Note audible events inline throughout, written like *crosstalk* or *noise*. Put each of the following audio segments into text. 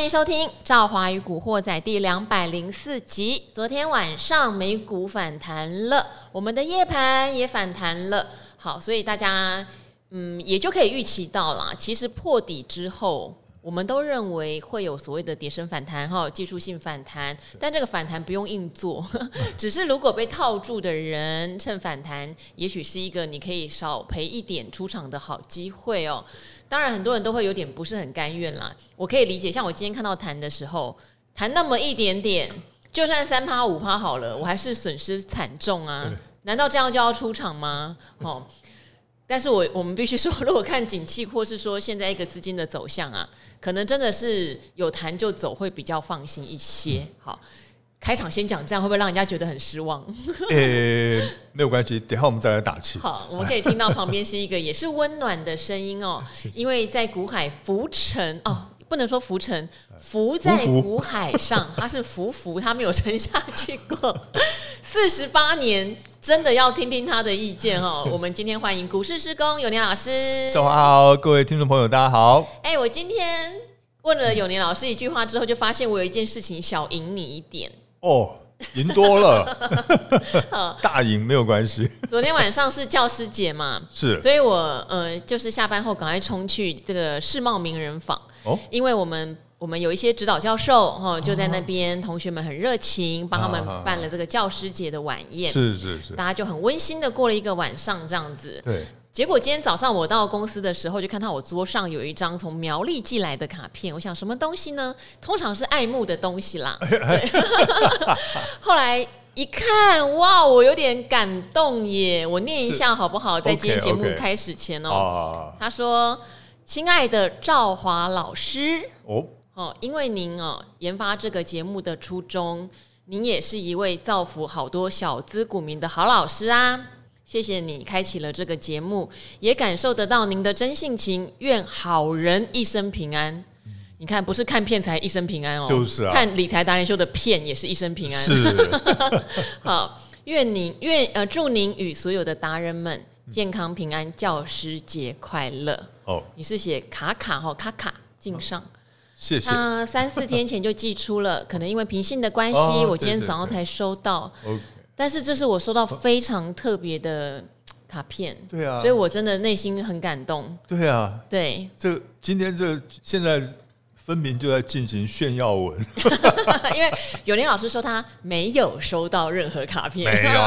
欢迎收听《赵华与古惑仔》第两百零四集。昨天晚上美股反弹了，我们的夜盘也反弹了。好，所以大家嗯也就可以预期到了，其实破底之后。我们都认为会有所谓的跌升反弹哈，技术性反弹，但这个反弹不用硬做，只是如果被套住的人趁反弹，也许是一个你可以少赔一点出场的好机会哦。当然，很多人都会有点不是很甘愿啦，我可以理解。像我今天看到谈的时候，谈那么一点点，就算三趴五趴好了，我还是损失惨重啊！难道这样就要出场吗？哦。但是我我们必须说，如果看景气，或是说现在一个资金的走向啊，可能真的是有谈就走，会比较放心一些。好，开场先讲这样，会不会让人家觉得很失望？*laughs* 呃、欸，没有关系，等下我们再来打气。好，我们可以听到旁边是一个也是温暖的声音哦，因为在股海浮沉哦。不能说浮沉，浮在股海上，它是浮浮，它没有沉下去过。*laughs* 四十八年，真的要听听他的意见哦。*laughs* 我们今天欢迎股市施工永年老师。早上好，各位听众朋友，大家好。哎，我今天问了永年老师一句话之后，就发现我有一件事情小赢你一点哦。赢多了，*laughs* 大赢没有关系。昨天晚上是教师节嘛，是，所以我呃就是下班后赶快冲去这个世贸名人坊。哦，因为我们我们有一些指导教授哈、哦、就在那边，同学们很热情，帮他们办了这个教师节的晚宴，是是是，大家就很温馨的过了一个晚上这样子，对。结果今天早上我到公司的时候，就看到我桌上有一张从苗栗寄来的卡片。我想什么东西呢？通常是爱慕的东西啦。*laughs* 后来一看，哇，我有点感动耶！我念一下好不好？在今天节目开始前哦，他说：“亲爱的赵华老师，哦哦，因为您哦研发这个节目的初衷，您也是一位造福好多小资股民的好老师啊。”谢谢你开启了这个节目，也感受得到您的真性情。愿好人一生平安。嗯、你看，不是看片才一生平安哦，就是啊。看理财达人秀的片也是一生平安。是。*laughs* 好，愿您愿呃祝您与所有的达人们健康平安，教师节快乐。哦，你是写卡卡哈卡卡敬上，谢谢。那三四天前就寄出了，可能因为平信的关系，哦、我今天早上才收到。对对对但是这是我收到非常特别的卡片，对啊，所以我真的内心很感动。对啊，对，这今天这现在分明就在进行炫耀文，*laughs* 因为有林老师说他没有收到任何卡片，没有。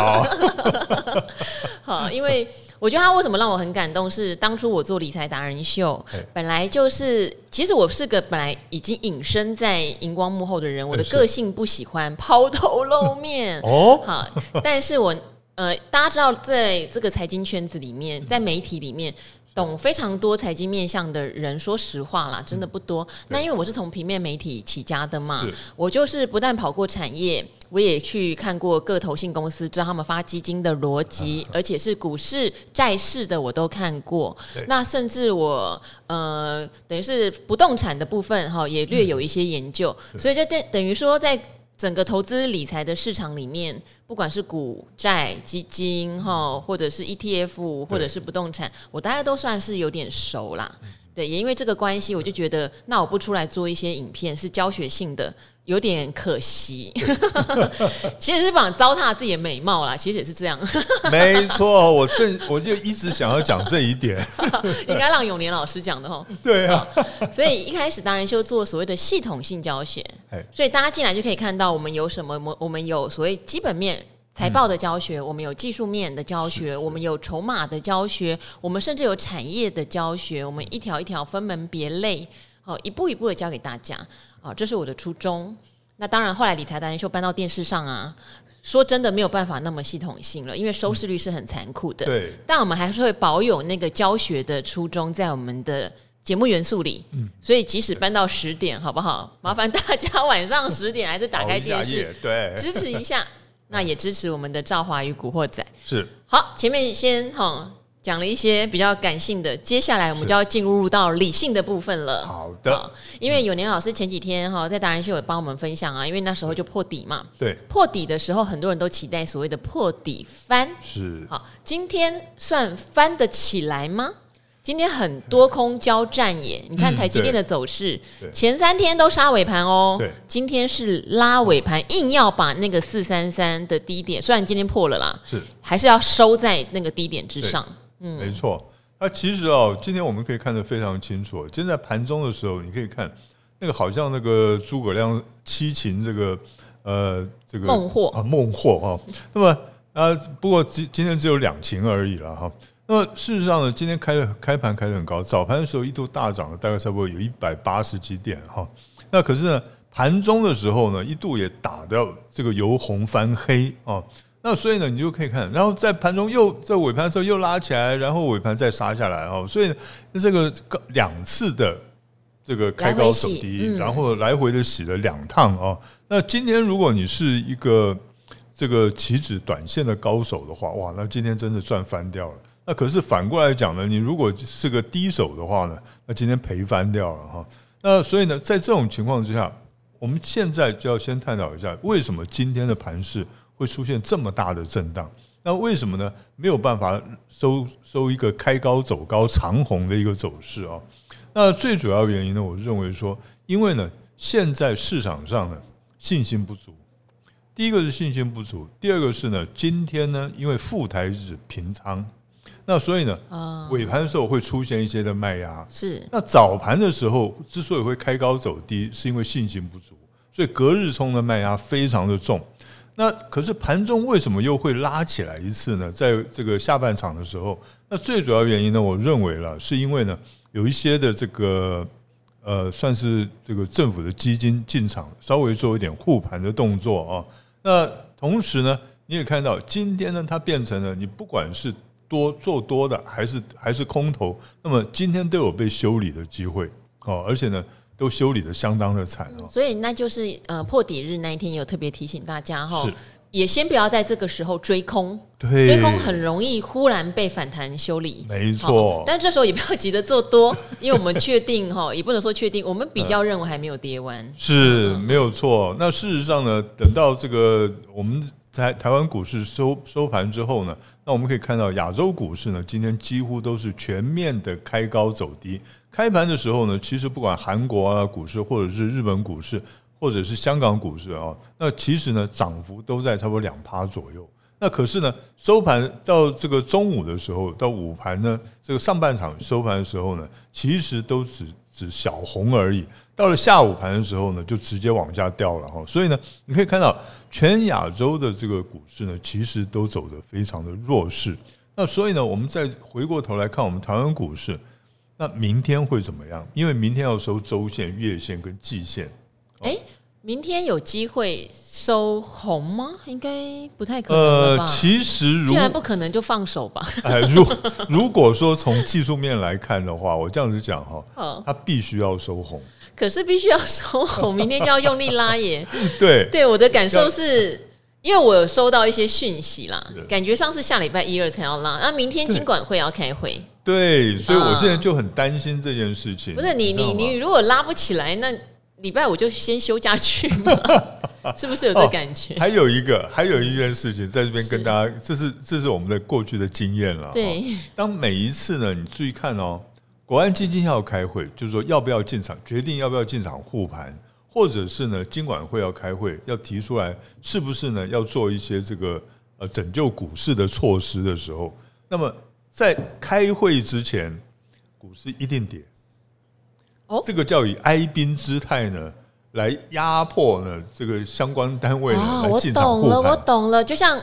*laughs* 好，因为。我觉得他为什么让我很感动？是当初我做理财达人秀，本来就是，其实我是个本来已经隐身在荧光幕后的人，我的个性不喜欢抛头露面哦。好，但是我呃，大家知道，在这个财经圈子里面，在媒体里面。懂非常多财经面向的人，说实话啦，真的不多。嗯、那因为我是从平面媒体起家的嘛，我就是不但跑过产业，我也去看过各投信公司，知道他们发基金的逻辑，啊、而且是股市、债市的我都看过。那甚至我呃，等于是不动产的部分哈，也略有一些研究，嗯、所以就等等于说在。整个投资理财的市场里面，不管是股债基金哈，或者是 ETF，或者是不动产，我大概都算是有点熟啦。对，也因为这个关系，我就觉得，那我不出来做一些影片是教学性的。有点可惜，*laughs* 其实是想糟蹋自己的美貌啦。其实也是这样，*laughs* 没错，我正我就一直想要讲这一点，*laughs* 应该让永年老师讲的哈。对啊，所以一开始达人秀做所谓的系统性教学，所以大家进来就可以看到我们有什么，我我们有所谓基本面财报的教学，我们有技术面的教学，我们有筹码的教学，我们甚至有产业的教学，我们一条一条分门别类，好，一步一步的教给大家。好，这是我的初衷。那当然，后来理财达人秀搬到电视上啊，说真的没有办法那么系统性了，因为收视率是很残酷的。对。但我们还是会保有那个教学的初衷在我们的节目元素里。嗯。所以即使搬到十点，好不好？麻烦大家晚上十点 *laughs* 还是打开电视，对，支持一下。*laughs* 那也支持我们的赵华与古惑仔。是。好，前面先哈。讲了一些比较感性的，接下来我们就要进入到理性的部分了。好的，好，因为有年老师前几天哈在达人秀也帮我们分享啊，因为那时候就破底嘛。对，破底的时候，很多人都期待所谓的破底翻。是，好，今天算翻得起来吗？今天很多空交战耶，你看台积电的走势，前三天都杀尾盘哦，今天是拉尾盘，硬要把那个四三三的低点，虽然今天破了啦，是还是要收在那个低点之上。嗯，没错。那其实哦，今天我们可以看得非常清楚，今天在盘中的时候，你可以看那个好像那个诸葛亮七擒这个呃这个孟获啊孟获啊，那么。啊，不过今今天只有两擒而已了哈。那么事实上呢，今天开的开盘开的很高，早盘的时候一度大涨了，大概差不多有一百八十几点哈。那可是呢，盘中的时候呢，一度也打掉这个由红翻黑啊。那所以呢，你就可以看，然后在盘中又在尾盘的时候又拉起来，然后尾盘再杀下来啊。所以呢，这个两次的这个开高走低，然后来回的洗了两趟啊。那今天如果你是一个这个期指短线的高手的话，哇，那今天真的赚翻掉了。那可是反过来讲呢，你如果是个低手的话呢，那今天赔翻掉了哈。那所以呢，在这种情况之下，我们现在就要先探讨一下，为什么今天的盘势会出现这么大的震荡？那为什么呢？没有办法收收一个开高走高长红的一个走势啊？那最主要原因呢，我认为说，因为呢，现在市场上呢，信心不足。第一个是信心不足，第二个是呢，今天呢，因为富台指平仓，那所以呢，尾盘的时候会出现一些的卖压。是。那早盘的时候之所以会开高走低，是因为信心不足，所以隔日冲的卖压非常的重。那可是盘中为什么又会拉起来一次呢？在这个下半场的时候，那最主要原因呢，我认为了，是因为呢，有一些的这个。呃，算是这个政府的基金进场，稍微做一点护盘的动作啊。那同时呢，你也看到今天呢，它变成了你不管是多做多的，还是还是空头，那么今天都有被修理的机会哦，而且呢，都修理的相当的惨哦。所以那就是呃破底日那一天，也有特别提醒大家哈。也先不要在这个时候追空，对，追空很容易忽然被反弹修理，没错。但这时候也不要急着做多，*laughs* 因为我们确定哈，也不能说确定，我们比较认为还没有跌完，是没有错。那事实上呢，等到这个我们在台湾股市收收盘之后呢，那我们可以看到亚洲股市呢，今天几乎都是全面的开高走低。开盘的时候呢，其实不管韩国啊股市或者是日本股市。或者是香港股市啊，那其实呢，涨幅都在差不多两趴左右。那可是呢，收盘到这个中午的时候，到午盘呢，这个上半场收盘的时候呢，其实都只只小红而已。到了下午盘的时候呢，就直接往下掉了哈。所以呢，你可以看到全亚洲的这个股市呢，其实都走得非常的弱势。那所以呢，我们再回过头来看我们台湾股市，那明天会怎么样？因为明天要收周线、月线跟季线。哎，明天有机会收红吗？应该不太可能。呃，其实既然不可能，就放手吧。*laughs* 哎，如如果说从技术面来看的话，我这样子讲哈，*laughs* 它必须要收红。可是必须要收红，明天就要用力拉耶。*laughs* 对对，我的感受是因为我有收到一些讯息啦，感觉上是下礼拜一二才要拉，那明天金管会要开会。对，所以我现在就很担心这件事情。不是你你你如果拉不起来，那。礼拜五就先休假去嘛，*laughs* 是不是有这感觉？哦，还有一个，还有一件事情，在这边跟大家，这是这是我们的过去的经验了。对，当每一次呢，你注意看哦，国安基金要开会，就是说要不要进场，决定要不要进场护盘，或者是呢，金管会要开会，要提出来是不是呢，要做一些这个呃拯救股市的措施的时候，那么在开会之前，股市一定跌。这个叫以哀兵之态呢，来压迫呢这个相关单位呢来进场护盘。我懂了，我懂了。就像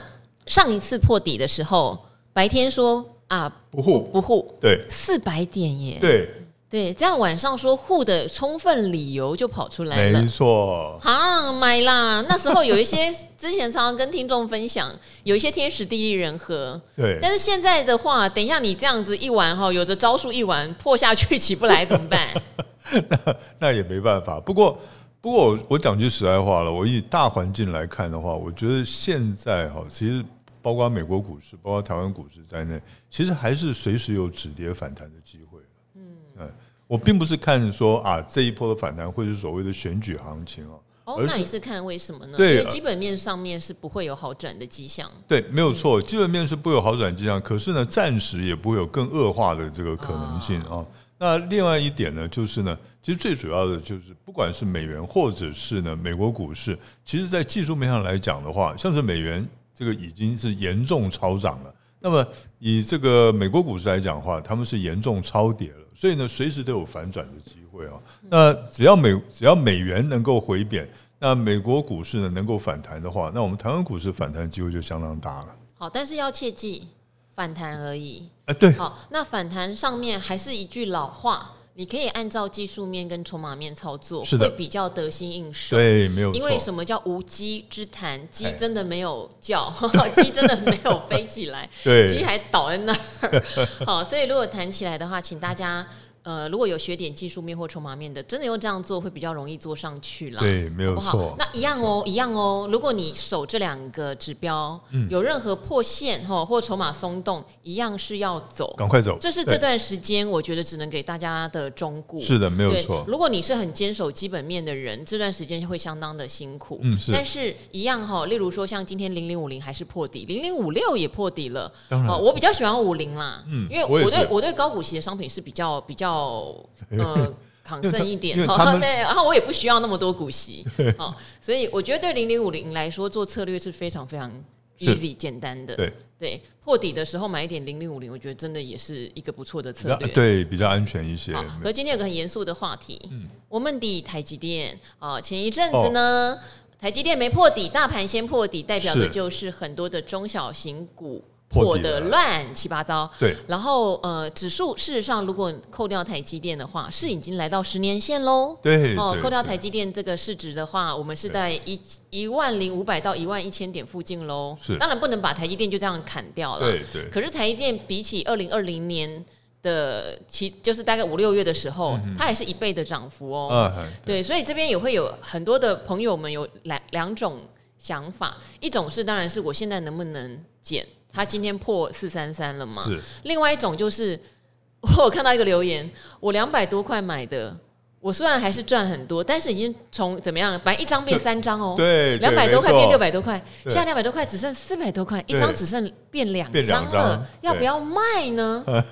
上一次破底的时候，白天说啊不护不护，对，四百点耶，对。对，这样晚上说护的充分理由就跑出来了。没错，好买啦。那时候有一些 *laughs* 之前常常跟听众分享，有一些天时地利人和。对，但是现在的话，等一下你这样子一玩哈，有着招数一玩破下去起不来怎么办？*laughs* 那那也没办法。不过不过我我讲句实在话了，我以大环境来看的话，我觉得现在哈，其实包括美国股市，包括台湾股市在内，其实还是随时有止跌反弹的机会。嗯我并不是看说啊，这一波的反弹会是所谓的选举行情啊，哦，那你是看为什么呢？对，因为基本面上面是不会有好转的迹象。对，没有错，基本面是不会有好转迹象，可是呢，暂时也不会有更恶化的这个可能性啊。那另外一点呢，就是呢，其实最主要的就是，不管是美元或者是呢美国股市，其实在技术面上来讲的话，像是美元这个已经是严重超涨了。那么以这个美国股市来讲的话，他们是严重超跌了，所以呢，随时都有反转的机会啊。那只要美只要美元能够回贬，那美国股市呢能够反弹的话，那我们台湾股市反弹的机会就相当大了。好，但是要切记。反弹而已，哎，对，好，那反弹上面还是一句老话，你可以按照技术面跟筹码面操作，会比较得心应手。对，没有错。因为什么叫无鸡之谈？鸡真的没有叫，*laughs* 鸡真的没有飞起来，*laughs* 对，鸡还倒在那儿。*laughs* 好，所以如果谈起来的话，请大家。呃，如果有学点技术面或筹码面的，真的用这样做会比较容易做上去了。对，没有错。那一样哦，一样哦。如果你守这两个指标，嗯、有任何破线哈或筹码松动，一样是要走，赶快走。这是这段时间我觉得只能给大家的忠告。是的，没有错。如果你是很坚守基本面的人，这段时间会相当的辛苦。嗯，是。但是一样哈，例如说像今天零零五零还是破底，零零五六也破底了。当然，我比较喜欢五零啦，嗯，因为我对我对高股息的商品是比较比较。*laughs* 呃，抗胜一点，*laughs* 对，然后我也不需要那么多股息，好，所以我觉得对零零五零来说做策略是非常非常 easy 简单的，对。对，破底的时候买一点零零五零，我觉得真的也是一个不错的策略，对，比较安全一些。可是今天有个很严肃的话题，嗯，我们的台积电啊，前一阵子呢，台积电没破底，大盘先破底，代表的就是很多的中小型股。破的乱七八糟，对。然后呃，指数事实上如果扣掉台积电的话，是已经来到十年线喽。对。哦，扣掉台积电这个市值的话，我们是在一一万零五百到一万一千点附近喽。是。当然不能把台积电就这样砍掉了。对对。可是台积电比起二零二零年的其就是大概五六月的时候，嗯、它还是一倍的涨幅哦。啊、对，对。所以这边也会有很多的朋友们有两两种想法，一种是当然是我现在能不能减。他今天破四三三了嘛？是。另外一种就是，*laughs* 我看到一个留言，我两百多块买的，我虽然还是赚很多，但是已经从怎么样，反正一张变三张哦，对，两百多块变六百多块，现在两百多块只剩四百多块，一张只剩变两张了，要不要卖呢？*laughs*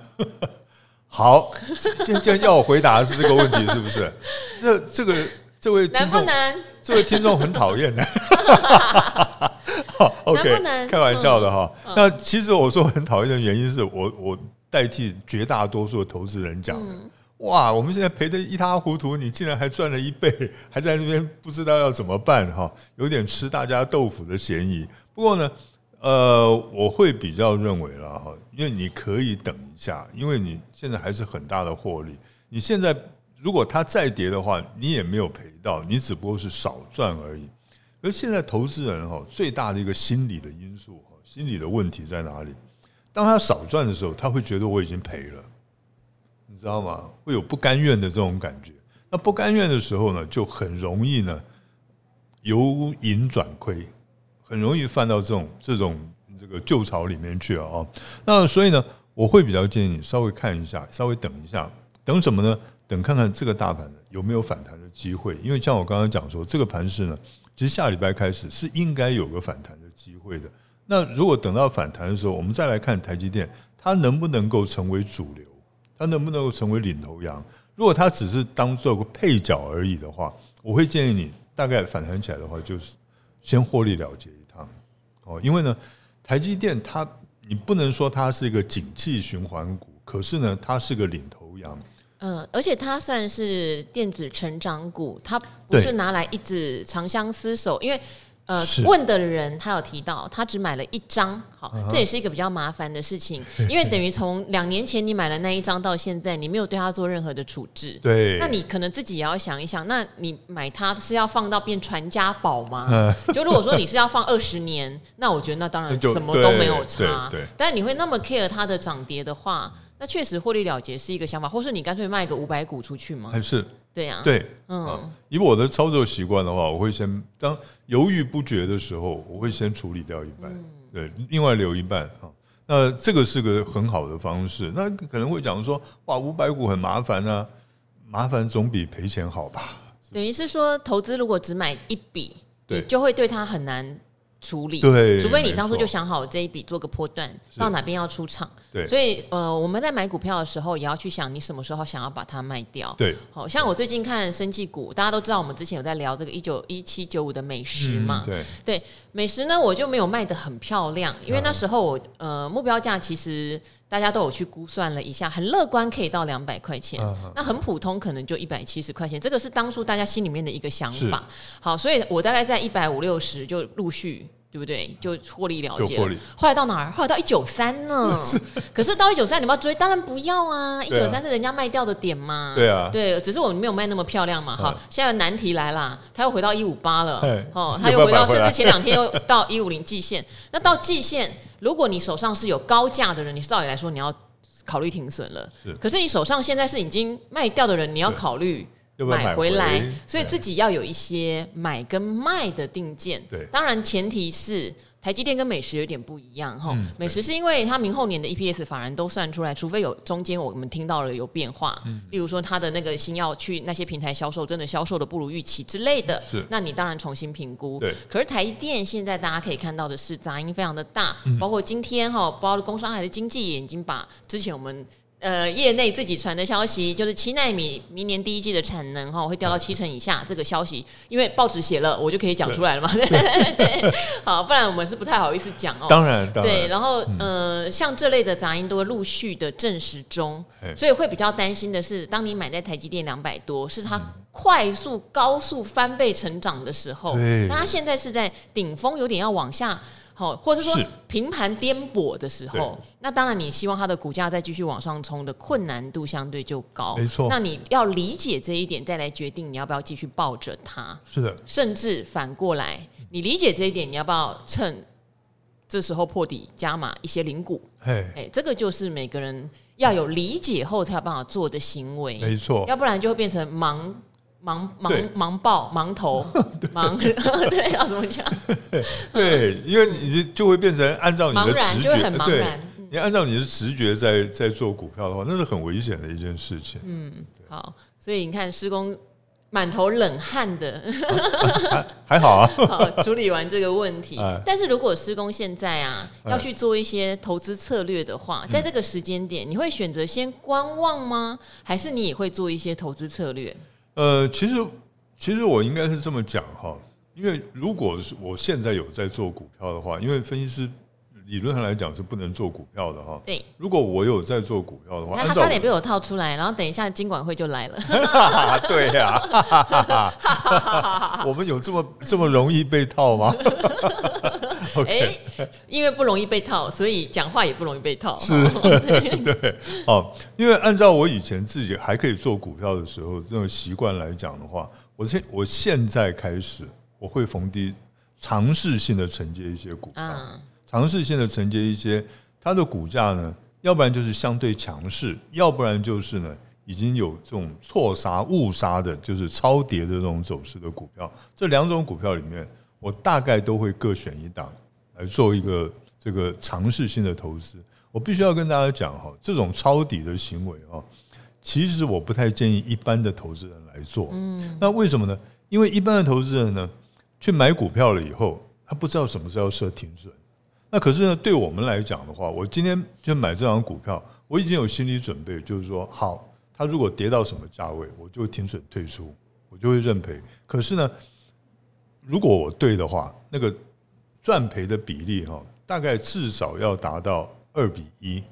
好，今天要我回答的是这个问题，*laughs* 是不是？这这个这位难不难？这位听众很讨厌的。*laughs* OK，开玩笑的哈。嗯、那其实我说很讨厌的原因是我我代替绝大多数的投资人讲的。嗯、哇，我们现在赔得一塌糊涂，你竟然还赚了一倍，*laughs* 还在那边不知道要怎么办哈，有点吃大家豆腐的嫌疑。不过呢，呃，我会比较认为了哈，因为你可以等一下，因为你现在还是很大的获利。你现在如果它再跌的话，你也没有赔到，你只不过是少赚而已。而现在投资人哈最大的一个心理的因素哈，心理的问题在哪里？当他少赚的时候，他会觉得我已经赔了，你知道吗？会有不甘愿的这种感觉。那不甘愿的时候呢，就很容易呢由盈转亏，很容易犯到这种这种这个旧巢里面去啊。那所以呢，我会比较建议你稍微看一下，稍微等一下，等什么呢？等看看这个大盘有没有反弹的机会。因为像我刚刚讲说，这个盘势呢。其实下礼拜开始是应该有个反弹的机会的。那如果等到反弹的时候，我们再来看台积电，它能不能够成为主流？它能不能够成为领头羊？如果它只是当做个配角而已的话，我会建议你大概反弹起来的话，就是先获利了结一趟哦。因为呢，台积电它你不能说它是一个景气循环股，可是呢，它是个领头羊。嗯，而且它算是电子成长股，它不是拿来一直长相厮守，因为呃，问的人他有提到，他只买了一张，好，这也是一个比较麻烦的事情，因为等于从两年前你买了那一张到现在，你没有对它做任何的处置，对，那你可能自己也要想一想，那你买它是要放到变传家宝吗？*laughs* 就如果说你是要放二十年，那我觉得那当然什么都没有差，对，但你会那么 care 它的涨跌的话。那确实获利了结是一个想法，或是你干脆卖个五百股出去吗？还是对呀，对，嗯，以我的操作习惯的话，我会先当犹豫不决的时候，我会先处理掉一半，对，另外留一半啊。那这个是个很好的方式。那可能会讲说，哇，五百股很麻烦啊，麻烦总比赔钱好吧？等于是说，投资如果只买一笔，对你就会对它很难。处理，对，除非你当初就想好这一笔做个波段，到哪边要出场。对，所以呃，我们在买股票的时候，也要去想你什么时候想要把它卖掉。对，好像我最近看生技股，大家都知道，我们之前有在聊这个一九一七九五的美食嘛。嗯、对，对，美食呢，我就没有卖得很漂亮，因为那时候我呃目标价其实大家都有去估算了一下，很乐观可以到两百块钱，嗯、那很普通可能就一百七十块钱，这个是当初大家心里面的一个想法。好，所以我大概在一百五六十就陆续。对不对？就获利了结了。后来到哪儿？后来到一九三呢？*laughs* 可是到一九三，你要追？当然不要啊！一九三是人家卖掉的点嘛。对啊。对，只是我们没有卖那么漂亮嘛。好，现在难题来啦，他又回到一五八了。哦，*laughs* 他又回到，甚至前两天又到一五零季线。那到季线，如果你手上是有高价的人，你照理来说你要考虑停损了。是可是你手上现在是已经卖掉的人，你要考虑。买回来，所以自己要有一些买跟卖的定见。对，当然前提是台积电跟美食有点不一样哈。美食是因为它明后年的 EPS 反而都算出来，除非有中间我们听到了有变化，例如说它的那个新药去那些平台销售真的销售的不如预期之类的，是，那你当然重新评估。对，可是台积电现在大家可以看到的是杂音非常的大，包括今天哈，包括工商海的经济也已经把之前我们。呃，业内自己传的消息就是七纳米明年第一季的产能哈会掉到七成以下，这个消息因为报纸写了，我就可以讲出来了嘛。对，对，好，不然我们是不太好意思讲哦。当然，当然。对，然后呃，像这类的杂音都会陆续的证实中，所以会比较担心的是，当你买在台积电两百多，是它快速高速翻倍成长的时候，那它现在是在顶峰，有点要往下。好，或者说平盘颠簸的时候，那当然你希望它的股价再继续往上冲的困难度相对就高。没错，那你要理解这一点，再来决定你要不要继续抱着它。是的，甚至反过来，你理解这一点，你要不要趁这时候破底加码一些零股？哎，这个就是每个人要有理解后才有办法做的行为。没错，要不然就会变成盲。盲盲盲爆盲投 *laughs* 盲 *laughs* 对要怎么讲？*laughs* 对，因为你就会变成按照你的直觉，然就会很茫然。你按照你的直觉在在做股票的话，那是很危险的一件事情。嗯，好，所以你看施工满头冷汗的，还还好啊。好，处理完这个问题，但是如果施工现在啊要去做一些投资策略的话，在这个时间点，你会选择先观望吗？还是你也会做一些投资策略？呃，其实其实我应该是这么讲哈，因为如果是我现在有在做股票的话，因为分析师理论上来讲是不能做股票的哈。对，如果我有在做股票的话，那他差点被我套出来，然后等一下金管会就来了。*laughs* 对呀，我们有这么这么容易被套吗？*laughs* 哎，因为不容易被套，所以讲话也不容易被套。是，对，*laughs* 哦，因为按照我以前自己还可以做股票的时候这种习惯来讲的话，我现我现在开始我会逢低尝试性的承接一些股票，尝试性的承接一些它的股价呢，要不然就是相对强势，要不然就是呢已经有这种错杀误杀的，就是超跌的这种走势的股票。这两种股票里面，我大概都会各选一档。来做一个这个尝试性的投资，我必须要跟大家讲哈，这种抄底的行为啊，其实我不太建议一般的投资人来做。嗯，那为什么呢？因为一般的投资人呢，去买股票了以后，他不知道什么时候设停损。那可是呢，对我们来讲的话，我今天就买这张股票，我已经有心理准备，就是说，好，它如果跌到什么价位，我就停损退出，我就会认赔。可是呢，如果我对的话，那个。赚赔的比例哈，大概至少要达到二比一，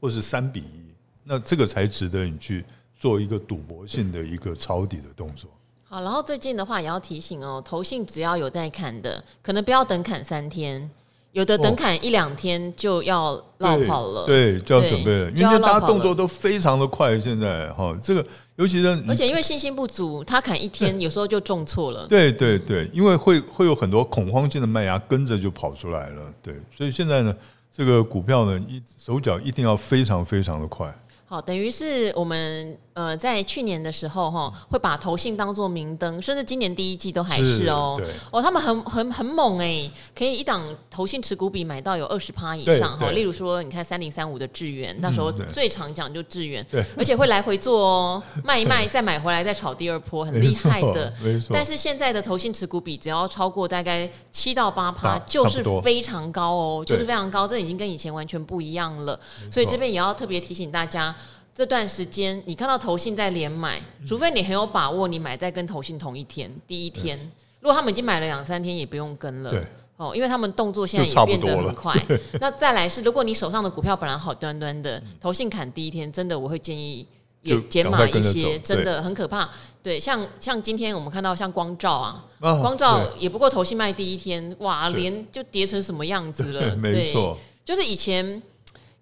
或是三比一，那这个才值得你去做一个赌博性的一个抄底的动作。好，然后最近的话也要提醒哦，投信只要有在砍的，可能不要等砍三天。有的等砍一两天就要落跑了，对，就要准备了，因为大家动作都非常的快。现在哈，这个尤其是而且因为信心不足，他砍一天有时候就重错了。对对对，因为会会有很多恐慌性的麦芽跟着就跑出来了。对，所以现在呢，这个股票呢，一手脚一定要非常非常的快。好，等于是我们呃在去年的时候哈，会把投信当做明灯，甚至今年第一季都还是哦。哦，他们很很很猛哎，可以一档投信持股比买到有二十趴以上哈。例如说，你看三零三五的智原，那时候最常讲就智原，而且会来回做哦，*laughs* 卖一卖再买回来再炒第二波，很厉害的。没错。但是现在的投信持股比只要超过大概七到八趴，就是非常高哦，就是非常高，这已经跟以前完全不一样了。所以这边也要特别提醒大家。这段时间，你看到投信在连买，除非你很有把握，你买在跟投信同一天，第一天。如果他们已经买了两三天，也不用跟了。对，哦，因为他们动作现在也变得很快。*laughs* 那再来是，如果你手上的股票本来好端端的，投信砍第一天，真的我会建议也减码一些，真的很可怕。对，像像今天我们看到像光照啊，光照也不过投信卖第一天，哇，连就跌成什么样子了？*laughs* 没错，就是以前。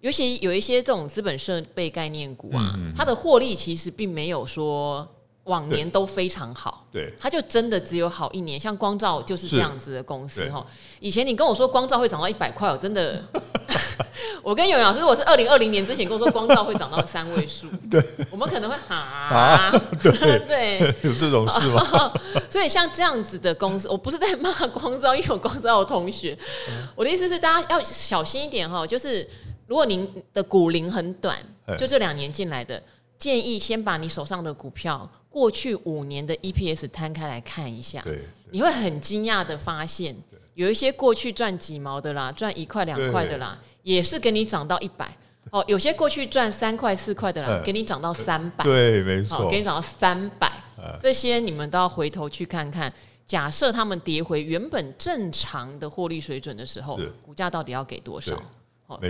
尤其有一些这种资本设备概念股啊，嗯嗯、它的获利其实并没有说往年都非常好，对，它就真的只有好一年。像光照就是这样子的公司哈。以前你跟我说光照会涨到一百块，我真的，*laughs* 我跟永远老师，如果是二零二零年之前跟我说光照会涨到三位数，*laughs* 对，我们可能会哈、*laughs* 啊，对对，有这种事吗？所以像这样子的公司，我不是在骂光照，因为我光照的同学，我的意思是大家要小心一点哈，就是。如果您的股龄很短，就这两年进来的，建议先把你手上的股票过去五年的 EPS 摊开来看一下，你会很惊讶的发现，有一些过去赚几毛的啦，赚一块两块的啦，也是给你涨到一百。哦。有些过去赚三块四块的啦，给你涨到三百，对，没错，给你涨到三百，这些你们都要回头去看看。假设他们跌回原本正常的获利水准的时候，股价到底要给多少？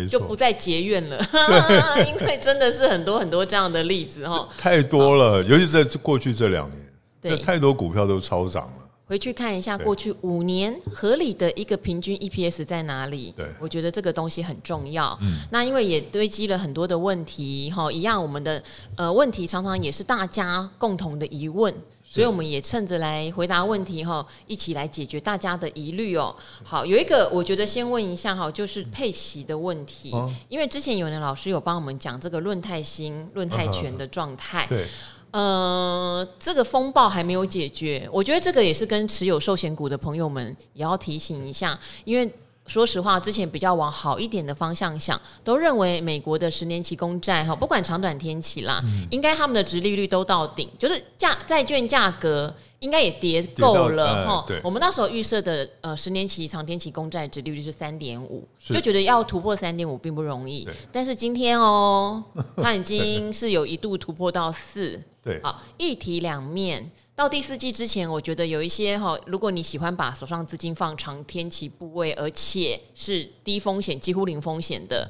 就不再结怨了，*laughs* 因为真的是很多很多这样的例子哈，太多了，尤其在过去这两年，对，太多股票都超涨了。回去看一下过去五年合理的一个平均 EPS 在哪里？对，我觉得这个东西很重要。嗯，那因为也堆积了很多的问题哈，一样我们的呃问题常常也是大家共同的疑问。所以我们也趁着来回答问题哈，一起来解决大家的疑虑哦。好，有一个我觉得先问一下哈，就是配息的问题，因为之前有人老师有帮我们讲这个论泰新、论泰全的状态。对，呃，这个风暴还没有解决，我觉得这个也是跟持有寿险股的朋友们也要提醒一下，因为。说实话，之前比较往好一点的方向想，都认为美国的十年期公债哈，不管长短天期啦，嗯、应该他们的殖利率都到顶，就是价债券价格应该也跌够了哈。呃、我们那时候预设的呃十年期长天期公债殖利率是三点五，就觉得要突破三点五并不容易。但是今天哦，*laughs* 它已经是有一度突破到四。对，好，一体两面。到第四季之前，我觉得有一些哈，如果你喜欢把手上资金放长天期部位，而且是低风险、几乎零风险的，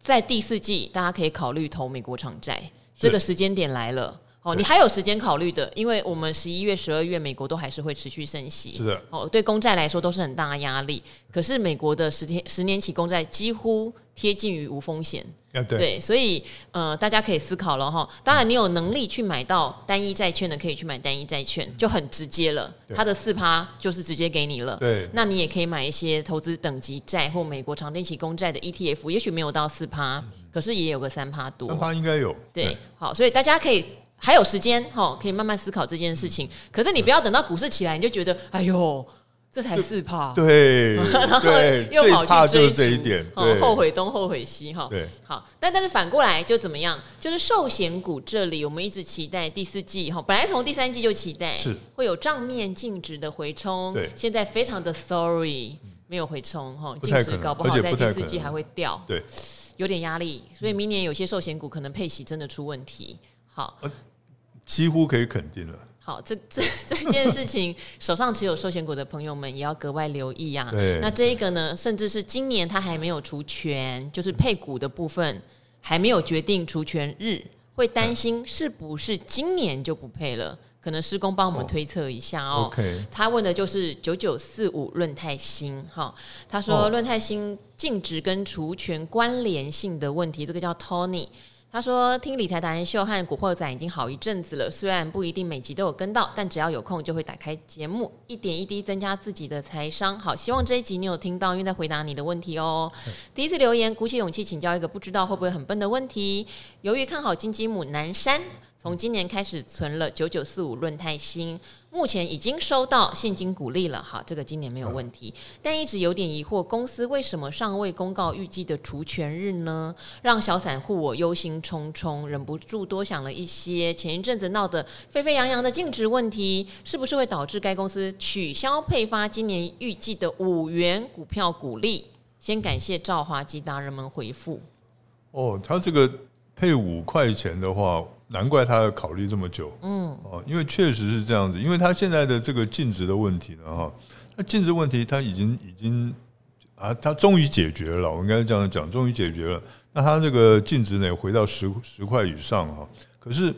在第四季大家可以考虑投美国长债。这个时间点来了，哦，你还有时间考虑的，因为我们十一月、十二月美国都还是会持续升息，是的，哦，对公债来说都是很大的压力。可是美国的十天、十年期公债几乎贴近于无风险。对，对，所以呃，大家可以思考了哈。当然，你有能力去买到单一债券的，可以去买单一债券，就很直接了。对它的四趴就是直接给你了。对，那你也可以买一些投资等级债或美国长天期公债的 ETF，也许没有到四趴，可是也有个三趴多。三趴应该有。对，对好，所以大家可以还有时间哈，可以慢慢思考这件事情。可是你不要等到股市起来，你就觉得哎呦。这才四趴，对，*laughs* 然后又跑去追这一点，后悔东后悔西哈。对，好，但但是反过来就怎么样？就是寿险股这里，我们一直期待第四季哈，本来从第三季就期待是会有账面净值的回冲，对，现在非常的 sorry，没有回冲哈，净值搞不好在第四季还会掉，对，有点压力，所以明年有些寿险股可能配息真的出问题。好，几乎可以肯定了。好，这这这件事情，手上持有寿险股的朋友们也要格外留意啊。对那这一个呢，甚至是今年他还没有除权，就是配股的部分还没有决定除权日，会担心是不是今年就不配了？可能施工帮我们推测一下哦。他问的就是九九四五润泰新哈，他说润泰新净值跟除权关联性的问题，这个叫 Tony。他说：“听理财达人秀和古惑仔已经好一阵子了，虽然不一定每集都有跟到，但只要有空就会打开节目，一点一滴增加自己的财商。好，希望这一集你有听到，因为在回答你的问题哦。嗯、第一次留言，鼓起勇气请教一个不知道会不会很笨的问题。由于看好金鸡母南山。”从今年开始存了九九四五润泰新，目前已经收到现金股利了。好，这个今年没有问题，但一直有点疑惑，公司为什么尚未公告预计的除权日呢？让小散户我忧心忡忡，忍不住多想了一些。前一阵子闹得沸沸扬扬的净值问题，是不是会导致该公司取消配发今年预计的五元股票股利？先感谢赵华及达人们回复。哦，他这个配五块钱的话。难怪他要考虑这么久，嗯，哦，因为确实是这样子，因为他现在的这个净值的问题呢，哈，那净值问题他已经已经啊，他终于解决了，我应该这样讲，终于解决了。那他这个净值呢，回到十十块以上哈，可是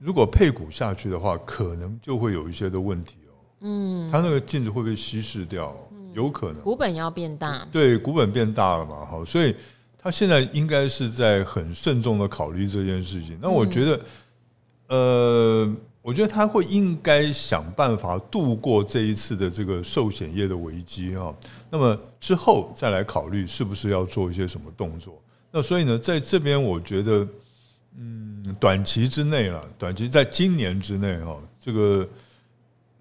如果配股下去的话，可能就会有一些的问题哦，嗯，他那个净值会被稀释掉，有可能。股本要变大，对，股本变大了嘛，哈，所以。他现在应该是在很慎重的考虑这件事情。那我觉得，呃，我觉得他会应该想办法度过这一次的这个寿险业的危机啊。那么之后再来考虑是不是要做一些什么动作。那所以呢，在这边我觉得，嗯，短期之内了，短期在今年之内哈，这个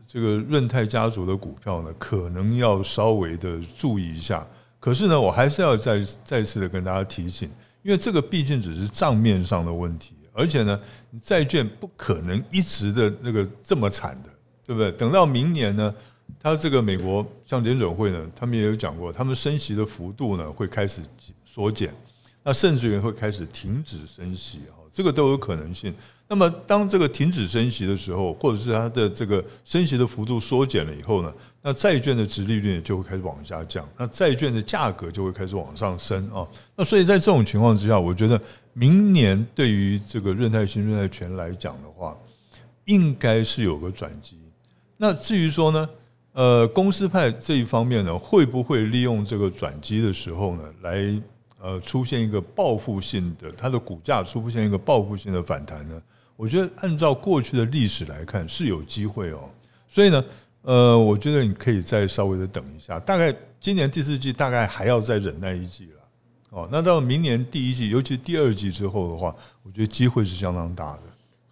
这个润泰家族的股票呢，可能要稍微的注意一下。可是呢，我还是要再再次的跟大家提醒，因为这个毕竟只是账面上的问题，而且呢，债券不可能一直的那个这么惨的，对不对？等到明年呢，他这个美国像联准会呢，他们也有讲过，他们升息的幅度呢会开始缩减，那甚至于会开始停止升息，这个都有可能性。那么，当这个停止升息的时候，或者是它的这个升息的幅度缩减了以后呢，那债券的殖利率就会开始往下降，那债券的价格就会开始往上升啊。那所以在这种情况之下，我觉得明年对于这个润泰新、润泰全来讲的话，应该是有个转机。那至于说呢，呃，公司派这一方面呢，会不会利用这个转机的时候呢，来呃出现一个报复性的，它的股价出现一个报复性的反弹呢？我觉得按照过去的历史来看是有机会哦，所以呢，呃，我觉得你可以再稍微的等一下，大概今年第四季大概还要再忍耐一季了，哦，那到明年第一季，尤其第二季之后的话，我觉得机会是相当大的。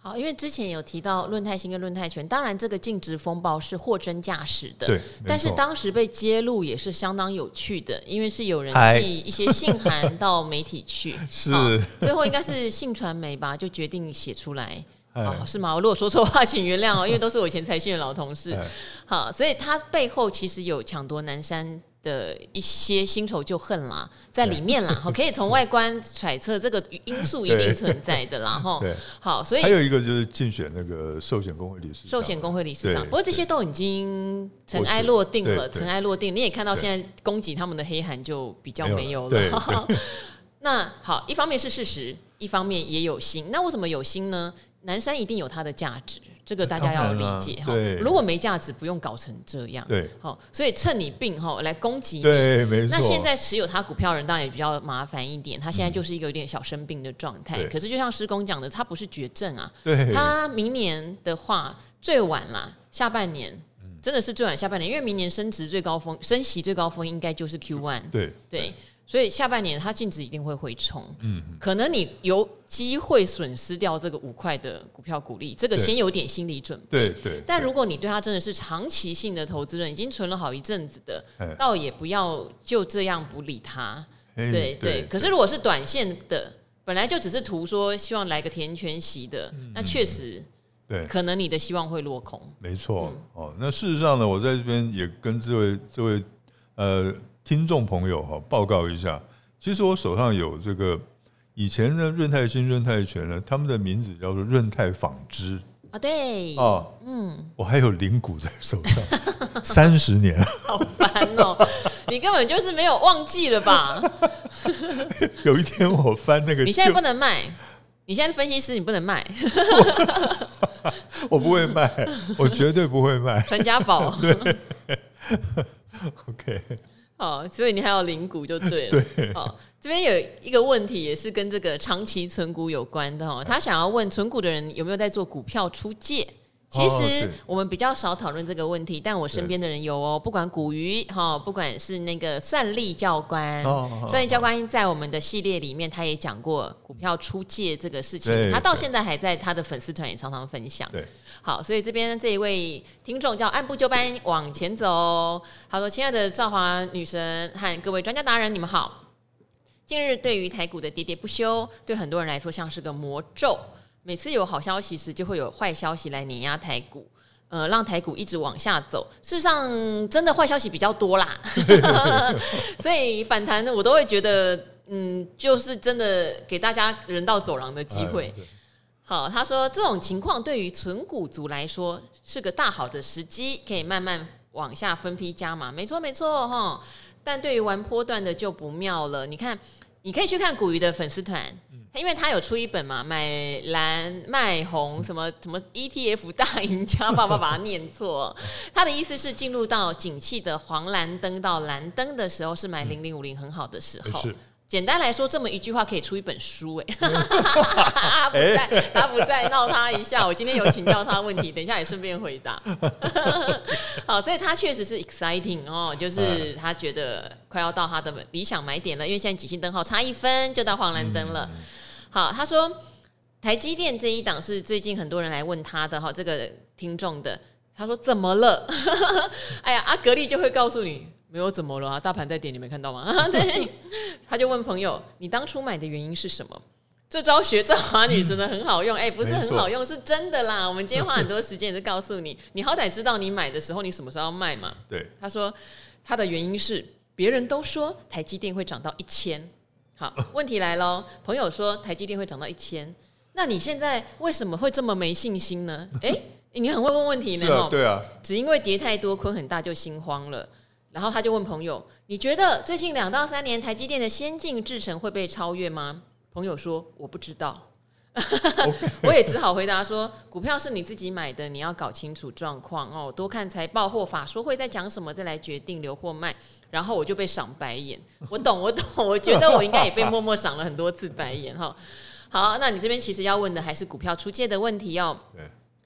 好，因为之前有提到论泰新跟论泰全，当然这个净值风暴是货真价实的，对。但是当时被揭露也是相当有趣的，因为是有人寄一些信函 *laughs* 到媒体去，是最后应该是信传媒吧，就决定写出来，*laughs* 哦，是吗？我如果说错话，请原谅哦，因为都是我以前财讯的老同事。好，所以他背后其实有抢夺南山的一些新仇旧恨啦，在里面啦，*laughs* 好，可以从外观揣测这个因素一定存在的啦，*laughs* 哈。好，所以还有一个就是竞选那个寿险公会理事长，寿险公会理事长。不过这些都已经尘埃落定了，尘埃落定。你也看到现在攻击他们的黑函就比较没有了。*laughs* 那好，一方面是事实，一方面也有心。那为什么有心呢？南山一定有它的价值。这个大家要理解哈，如果没价值，不用搞成这样。对，好，所以趁你病哈来攻击你。对，没错。那现在持有他股票的人当然也比较麻烦一点，他现在就是一个有点小生病的状态。可是就像施工讲的，他不是绝症啊。对。他明年的话，最晚啦，下半年，真的是最晚下半年，因为明年升值最高峰、升息最高峰应该就是 Q one。对对。所以下半年它净值一定会回冲，嗯，可能你有机会损失掉这个五块的股票股利，这个先有点心理准备，对对。但如果你对它真的是长期性的投资人，已经存了好一阵子的，倒也不要就这样不理它，对对。可是如果是短线的，本来就只是图说希望来个填全席的，那确实，对，可能你的希望会落空。没错，哦，那事实上呢，我在这边也跟这位这位呃。听众朋友哈，报告一下，其实我手上有这个以前的润泰新、润泰全呢，他们的名字叫做润泰纺织。啊，对，哦，嗯，我还有零股在手上，*laughs* 三十年，*laughs* 好烦哦，你根本就是没有忘记了吧？*laughs* 有一天我翻那个，你现在不能卖，你现在分析师你不能卖，我不会卖，我绝对不会卖，传家宝，对，OK。好，所以你还有零股就对了。*laughs* 对，好，这边有一个问题，也是跟这个长期存股有关的哦。他想要问存股的人有没有在做股票出借？其实我们比较少讨论这个问题，但我身边的人有哦。不管股鱼哈，不管是那个算力教官，算力教官在我们的系列里面，他也讲过股票出借这个事情。他到现在还在他的粉丝团也常常分享。对，好，所以这边这一位听众叫按部就班往前走。他说：“亲爱的赵华女神和各位专家达人，你们好。近日对于台股的喋喋不休，对很多人来说像是个魔咒。”每次有好消息时，就会有坏消息来碾压台股，呃，让台股一直往下走。事实上，真的坏消息比较多啦，*laughs* 所以反弹呢，我都会觉得，嗯，就是真的给大家人道走廊的机会。好，他说这种情况对于存股族来说是个大好的时机，可以慢慢往下分批加码。没错，没错，哈。但对于玩波段的就不妙了。你看，你可以去看古鱼的粉丝团。因为他有出一本嘛，买蓝卖红什么什么 ETF 大赢家，爸爸把它念错。他的意思是进入到景气的黄蓝灯到蓝灯的时候，是买零零五零很好的时候。是。简单来说，这么一句话可以出一本书哎。*laughs* 他不在，他不在，闹他一下。我今天有请教他问题，等一下也顺便回答。*laughs* 好，所以他确实是 exciting 哦，就是他觉得快要到他的理想买点了，因为现在几星灯号差一分就到黄蓝灯了。嗯好，他说台积电这一档是最近很多人来问他的哈，这个听众的，他说怎么了？*laughs* 哎呀，阿格力就会告诉你没有怎么了啊，大盘在跌，你没看到吗？*laughs* 对，他就问朋友，你当初买的原因是什么？这招学赵华女神的很好用，哎，不是很好用，是真的啦。*laughs* 我们今天花很多时间也是告诉你，你好歹知道你买的时候你什么时候要卖嘛。对，他说他的原因是别人都说台积电会涨到一千。好，问题来喽。朋友说台积电会涨到一千，那你现在为什么会这么没信心呢？哎、欸，你很会问问题呢。啊对啊，只因为跌太多，亏很大就心慌了。然后他就问朋友：“你觉得最近两到三年台积电的先进制程会被超越吗？”朋友说：“我不知道。” *laughs* 我也只好回答说：“股票是你自己买的，你要搞清楚状况哦，多看财报或法说会在讲什么，再来决定留或卖。”然后我就被赏白眼。我懂，我懂，我觉得我应该也被默默赏了很多次白眼哈。好，那你这边其实要问的还是股票出借的问题哦。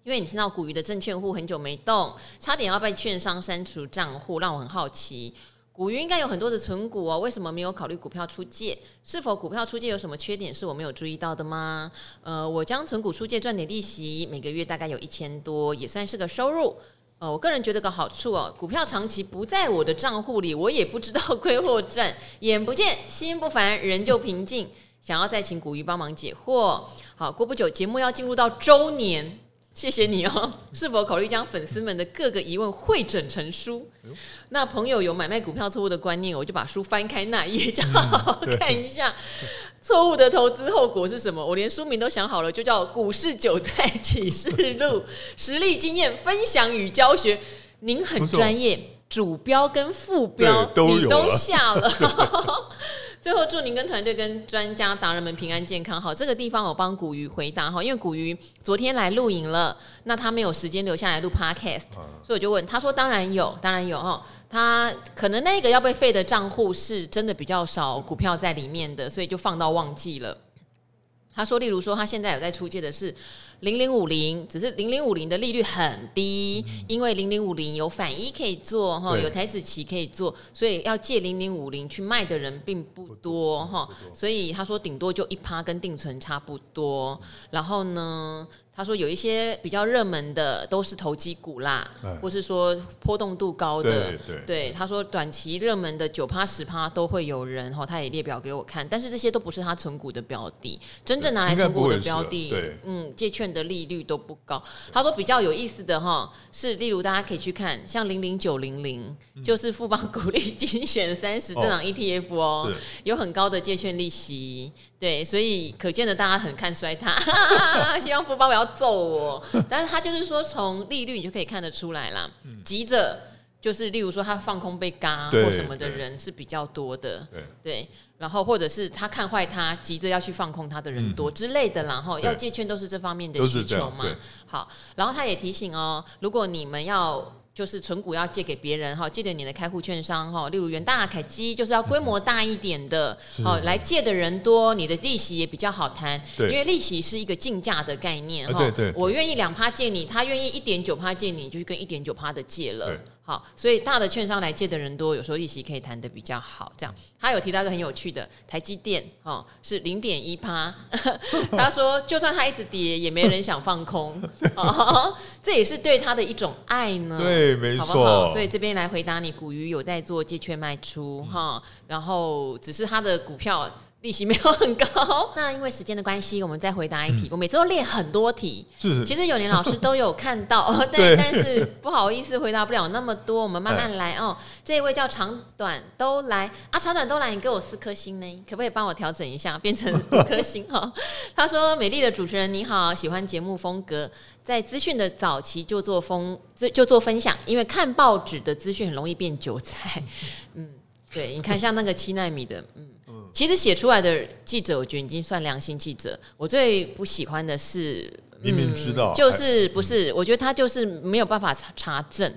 因为你听到古鱼的证券户很久没动，差点要被券商删除账户，让我很好奇。股鱼应该有很多的存股哦，为什么没有考虑股票出借？是否股票出借有什么缺点是我没有注意到的吗？呃，我将存股出借赚点利息，每个月大概有一千多，也算是个收入。呃，我个人觉得个好处哦，股票长期不在我的账户里，我也不知道亏或赚，眼不见心不烦，人就平静。想要再请古鱼帮忙解惑。好，过不久节目要进入到周年。谢谢你哦。*laughs* 是否考虑将粉丝们的各个疑问汇整成书？那朋友有买卖股票错误的观念，我就把书翻开那一页，就好 *laughs* 好看一下错误的投资后果是什么。我连书名都想好了，就叫《股市韭菜启示录》，*laughs* 实力经验分享与教学。您很专业，主标跟副标你都下了。最后祝您跟团队跟专家达人们平安健康。好，这个地方我帮古鱼回答哈，因为古鱼昨天来录影了，那他没有时间留下来录 podcast，所以我就问他说：“当然有，当然有哈。他可能那个要被废的账户是真的比较少股票在里面的，所以就放到忘记了。”他说：“例如说，他现在有在出借的是。”零零五零，只是零零五零的利率很低，嗯、因为零零五零有反一可以做哈，有台子期可以做，所以要借零零五零去卖的人并不多哈，所以他说顶多就一趴跟定存差不多，然后呢。他说有一些比较热门的都是投机股啦，或是说波动度高的。对，对，对，他说短期热门的九趴十趴都会有人哈，他也列表给我看，但是这些都不是他存股的标的，真正拿来存股的标的，嗯，借券的利率都不高。他说比较有意思的哈，是例如大家可以去看，像零零九零零，就是富邦股利 *laughs* 精选三十这档 ETF 哦，有很高的借券利息。对，所以可见的大家很看衰他，*laughs* 希望富邦不要揍我。但是他就是说，从利率你就可以看得出来啦。急着就是，例如说他放空被嘎或什么的人是比较多的。对，对，然后或者是他看坏他，急着要去放空他的人多之类的。然后要借券都是这方面的需求嘛。好，然后他也提醒哦，如果你们要。就是存股要借给别人哈，借给你的开户券商哈，例如元大、凯基，就是要规模大一点的，哦，来借的人多，你的利息也比较好谈，因为利息是一个竞价的概念哈。对对，我愿意两趴借你，他愿意一点九趴借你，就跟一点九趴的借了。好，所以大的券商来借的人多，有时候利息可以谈得比较好。这样，他有提到一个很有趣的，台积电哦是零点一趴，*laughs* 他说就算他一直跌，也没人想放空，*laughs* 哦，这也是对他的一种爱呢。对，没错。所以这边来回答你，股鱼有在做借券卖出哈，然后只是他的股票。利息没有很高，*laughs* 那因为时间的关系，我们再回答一题。嗯、我每次都列很多题，是是其实有年老师都有看到，*laughs* 对，但是不好意思回答不了那么多，我们慢慢来哦。这一位叫长短都来啊，长短都来，你给我四颗星呢，可不可以帮我调整一下，变成五颗星 *laughs* 哈？他说：“美丽的主持人你好，喜欢节目风格，在资讯的早期就做风就做分享，因为看报纸的资讯很容易变韭菜。嗯，对，你看像那个七纳米的，嗯。”其实写出来的记者，我觉得已经算良心记者。我最不喜欢的是，明明知道，就是不是？我觉得他就是没有办法查查证，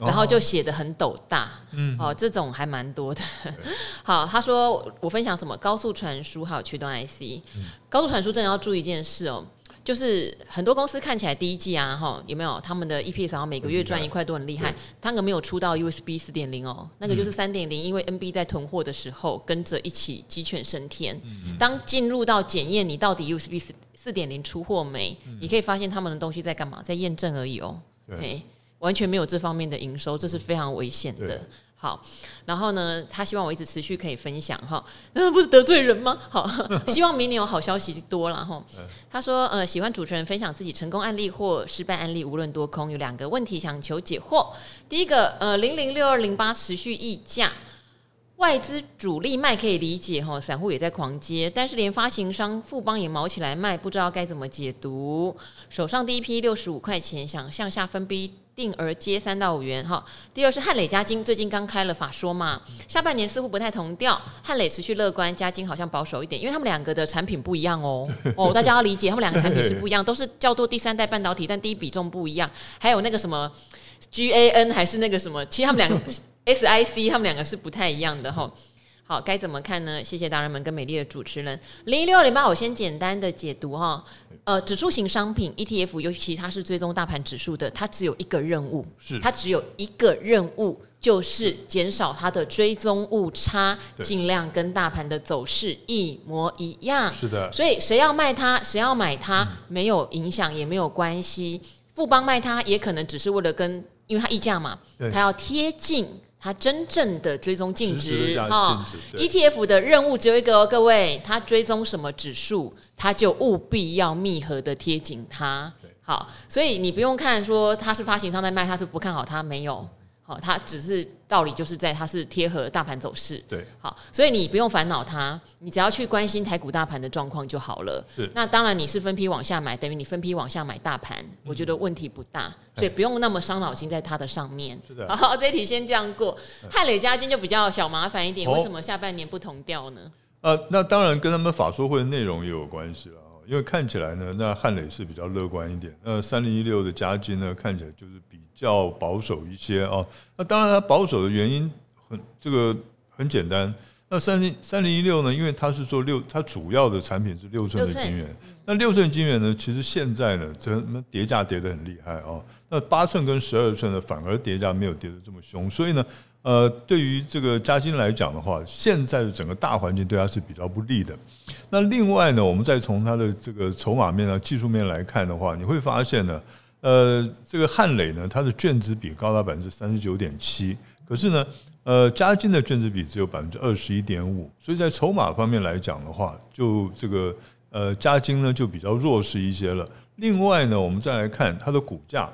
然后就写的很斗大。嗯，哦，这种还蛮多的。*laughs* 好，他说我分享什么高速传输还有驱动 IC，高速传输真的要注意一件事哦。就是很多公司看起来第一季啊，哈，有没有？他们的 EPS 好像每个月赚一块多很厉害？他们没有出到 USB 四点零哦，那个就是三点零，因为 NB 在囤货的时候跟着一起鸡犬升天。当进入到检验你到底 USB 四四点零出货没，你可以发现他们的东西在干嘛，在验证而已哦，对，完全没有这方面的营收，这是非常危险的。好，然后呢，他希望我一直持续可以分享哈，那不是得罪人吗？*laughs* 好，*laughs* 希望明年有好消息多了哈。他说，呃，喜欢主持人分享自己成功案例或失败案例，无论多空，有两个问题想求解惑。第一个，呃，零零六二零八持续溢价，外资主力卖可以理解哈，散户也在狂接，但是连发行商富邦也毛起来卖，不知道该怎么解读。手上第一批六十五块钱，想向下分批。定而接三到五元哈。第二是汉磊嘉金最近刚开了法说嘛，下半年似乎不太同调，汉磊持续乐观，嘉金好像保守一点，因为他们两个的产品不一样哦哦，大家要理解，他们两个产品是不一样，都是叫做第三代半导体，但第一比重不一样。还有那个什么 GAN 还是那个什么，其实他们两个 SIC 他们两个是不太一样的哈。好，该怎么看呢？谢谢达人们跟美丽的主持人。零一六二零八，我先简单的解读哈。呃，指数型商品 ETF，尤其它是追踪大盘指数的，它只有一个任务，是它只有一个任务，就是减少它的追踪误差，尽量跟大盘的走势一模一样。是的，所以谁要卖它，谁要买它，嗯、没有影响，也没有关系。富邦卖它，也可能只是为了跟，因为它溢价嘛，它要贴近。它真正的追踪净值哈，ETF 的任务只有一个哦，各位，它追踪什么指数，它就务必要密合的贴紧它。好，所以你不用看说它是发行商在卖，它是不看好它没有。好，它只是道理就是在它是贴合大盘走势，对，好，所以你不用烦恼它，你只要去关心台股大盘的状况就好了。是，那当然你是分批往下买，等于你分批往下买大盘，嗯、我觉得问题不大，所以不用那么伤脑筋在它的上面。是的，好，这一题先这样过。汉磊加金就比较小麻烦一点，为什么下半年不同调呢？呃，那当然跟他们法说会的内容也有关系了。因为看起来呢，那汉磊是比较乐观一点，那三零一六的加金呢，看起来就是比较保守一些啊。那当然，它保守的原因很这个很简单。那三零三零一六呢，因为它是做六，它主要的产品是六寸的晶圆。那六寸晶圆呢，其实现在呢，这叠价叠得很厉害啊。那八寸跟十二寸呢，反而叠价没有叠得这么凶，所以呢。呃，对于这个嘉金来讲的话，现在的整个大环境对它是比较不利的。那另外呢，我们再从它的这个筹码面啊、技术面来看的话，你会发现呢，呃，这个汉磊呢，它的券值比高达百分之三十九点七，可是呢，呃，嘉金的券值比只有百分之二十一点五，所以在筹码方面来讲的话，就这个呃，嘉金呢就比较弱势一些了。另外呢，我们再来看它的股价。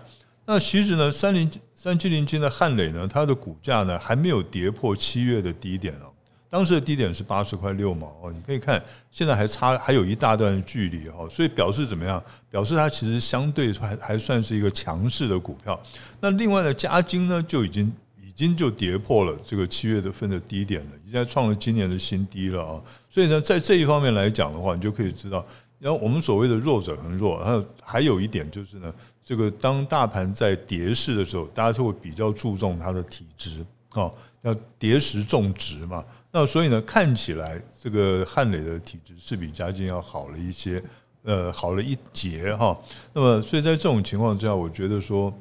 那其实呢，三零三七零七的汉磊呢，它的股价呢还没有跌破七月的低点哦。当时的低点是八十块六毛哦，你可以看现在还差还有一大段距离哈，所以表示怎么样？表示它其实相对还还算是一个强势的股票。那另外呢，嘉金呢就已经已经就跌破了这个七月的份的低点了，已经创了今年的新低了啊。所以呢，在这一方面来讲的话，你就可以知道。然后我们所谓的弱者恒弱，然后还有一点就是呢，这个当大盘在跌势的时候，大家就会比较注重它的体质啊，要跌时重质嘛。那所以呢，看起来这个汉磊的体质是比嘉晶要好了一些，呃，好了一截哈。那么，所以在这种情况之下，我觉得说，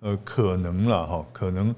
呃，可能了哈，可能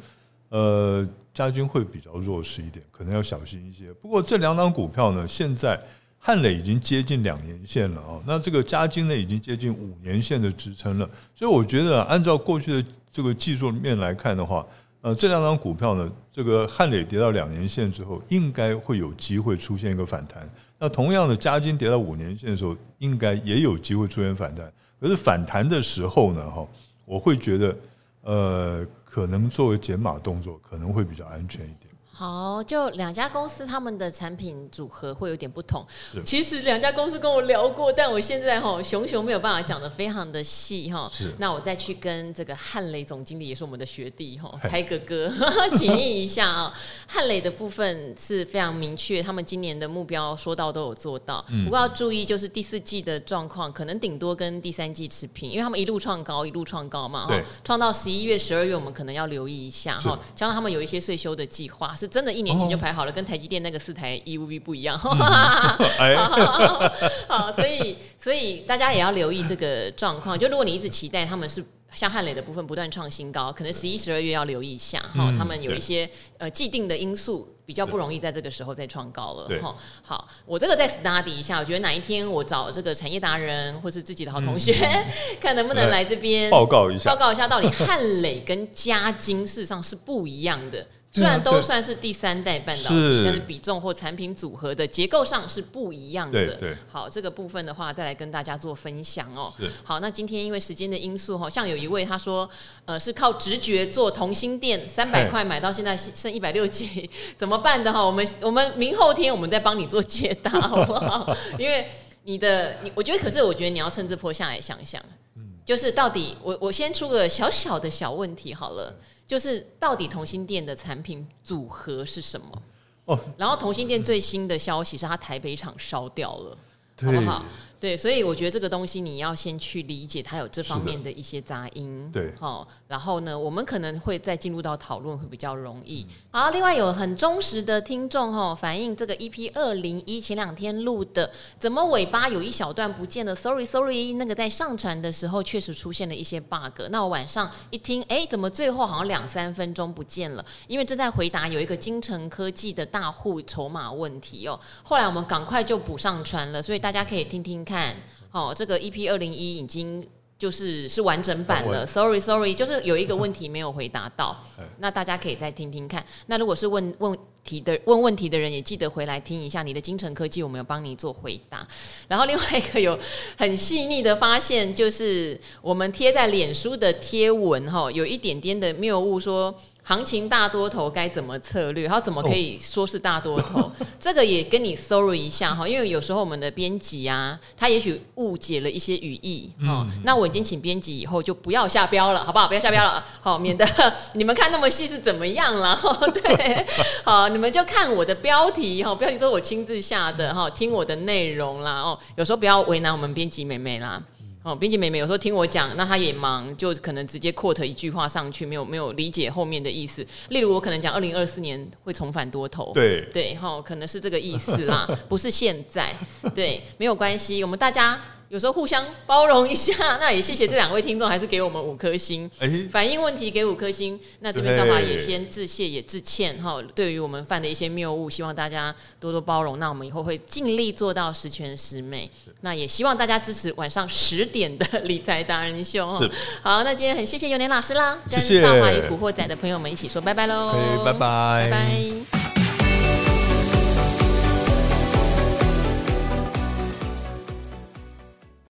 呃，嘉军会比较弱势一点，可能要小心一些。不过这两档股票呢，现在。汉磊已经接近两年线了啊，那这个嘉晶呢，已经接近五年线的支撑了，所以我觉得按照过去的这个技术面来看的话，呃，这两张股票呢，这个汉磊跌到两年线之后，应该会有机会出现一个反弹。那同样的，嘉晶跌到五年线的时候，应该也有机会出现反弹。可是反弹的时候呢，哈，我会觉得，呃，可能作为减码动作，可能会比较安全一点。好，就两家公司他们的产品组合会有点不同。其实两家公司跟我聊过，但我现在哈熊熊没有办法讲的非常的细哈。那我再去跟这个汉磊总经理，也是我们的学弟哈，开哥哥 *laughs* 请益一下啊。汉磊的部分是非常明确，他们今年的目标说到都有做到。不过要注意，就是第四季的状况可能顶多跟第三季持平，因为他们一路创高，一路创高嘛哈。创到十一月、十二月，我们可能要留意一下哈。加上他们有一些税收的计划。是真的，一年前就排好了，跟台积电那个四台 EUV 不一样。*laughs* 好，所以所以大家也要留意这个状况。就如果你一直期待他们是。像汉磊的部分不断创新高，可能十一、十二月要留意一下哈，嗯、他们有一些呃既定的因素，比较不容易在这个时候再创高了哈。好，我这个再 study 一下，我觉得哪一天我找这个产业达人或是自己的好同学，嗯、*laughs* 看能不能来这边报告一下，报告一下到底汉磊跟嘉金事实上是不一样的。虽然都算是第三代半导体，是但是比重或产品组合的结构上是不一样的。对对。好，这个部分的话，再来跟大家做分享哦。是。好，那今天因为时间的因素哈，像有一位他说，呃，是靠直觉做同心店，三百块买到现在剩一百六几，怎么办的哈？*laughs* 我们我们明后天我们再帮你做解答，好不好？因为你的你，我觉得可是我觉得你要趁这波下来想想，嗯，就是到底我我先出个小小的小问题好了。就是到底同心店的产品组合是什么？哦，然后同心店最新的消息是它台北厂烧掉了，好不好？对，所以我觉得这个东西你要先去理解它有这方面的一些杂音，对，好，然后呢，我们可能会再进入到讨论会比较容易。好，另外有很忠实的听众哈，反映这个 EP 二零一前两天录的，怎么尾巴有一小段不见了？Sorry Sorry，那个在上传的时候确实出现了一些 bug。那我晚上一听，哎，怎么最后好像两三分钟不见了？因为正在回答有一个精诚科技的大户筹码问题哦。后来我们赶快就补上传了，所以大家可以听听看。看，哦，这个 EP 二零一已经就是是完整版了。Sorry Sorry，就是有一个问题没有回答到，*laughs* 那大家可以再听听看。那如果是问问题的问问题的人，也记得回来听一下你的精诚科技，我们有帮你做回答。然后另外一个有很细腻的发现，就是我们贴在脸书的贴文，哈，有一点点的谬误说。行情大多头该怎么策略？它怎么可以说是大多头？哦、*laughs* 这个也跟你 sorry 一下哈，因为有时候我们的编辑啊，他也许误解了一些语义哦。嗯、那我已经请编辑以后就不要下标了，好不好？不要下标了，好，*laughs* 免得 *laughs* 你们看那么细是怎么样了？对，好，你们就看我的标题哈，标题都是我亲自下的哈，听我的内容啦哦。有时候不要为难我们编辑妹妹啦。哦，编辑妹妹有时候听我讲，那她也忙，就可能直接 quote 一句话上去，没有没有理解后面的意思。例如，我可能讲二零二四年会重返多头，对对，哈，可能是这个意思啦，不是现在，对，没有关系，我们大家。有时候互相包容一下，那也谢谢这两位听众，还是给我们五颗星，欸、反映问题给五颗星。那这边赵华也先致谢也致歉哈，对于我们犯的一些谬误，希望大家多多包容。那我们以后会尽力做到十全十美。那也希望大家支持晚上十点的理财达人秀。是好，那今天很谢谢尤年老师啦，跟赵华与古惑仔的朋友们一起说拜拜喽，拜拜，拜拜。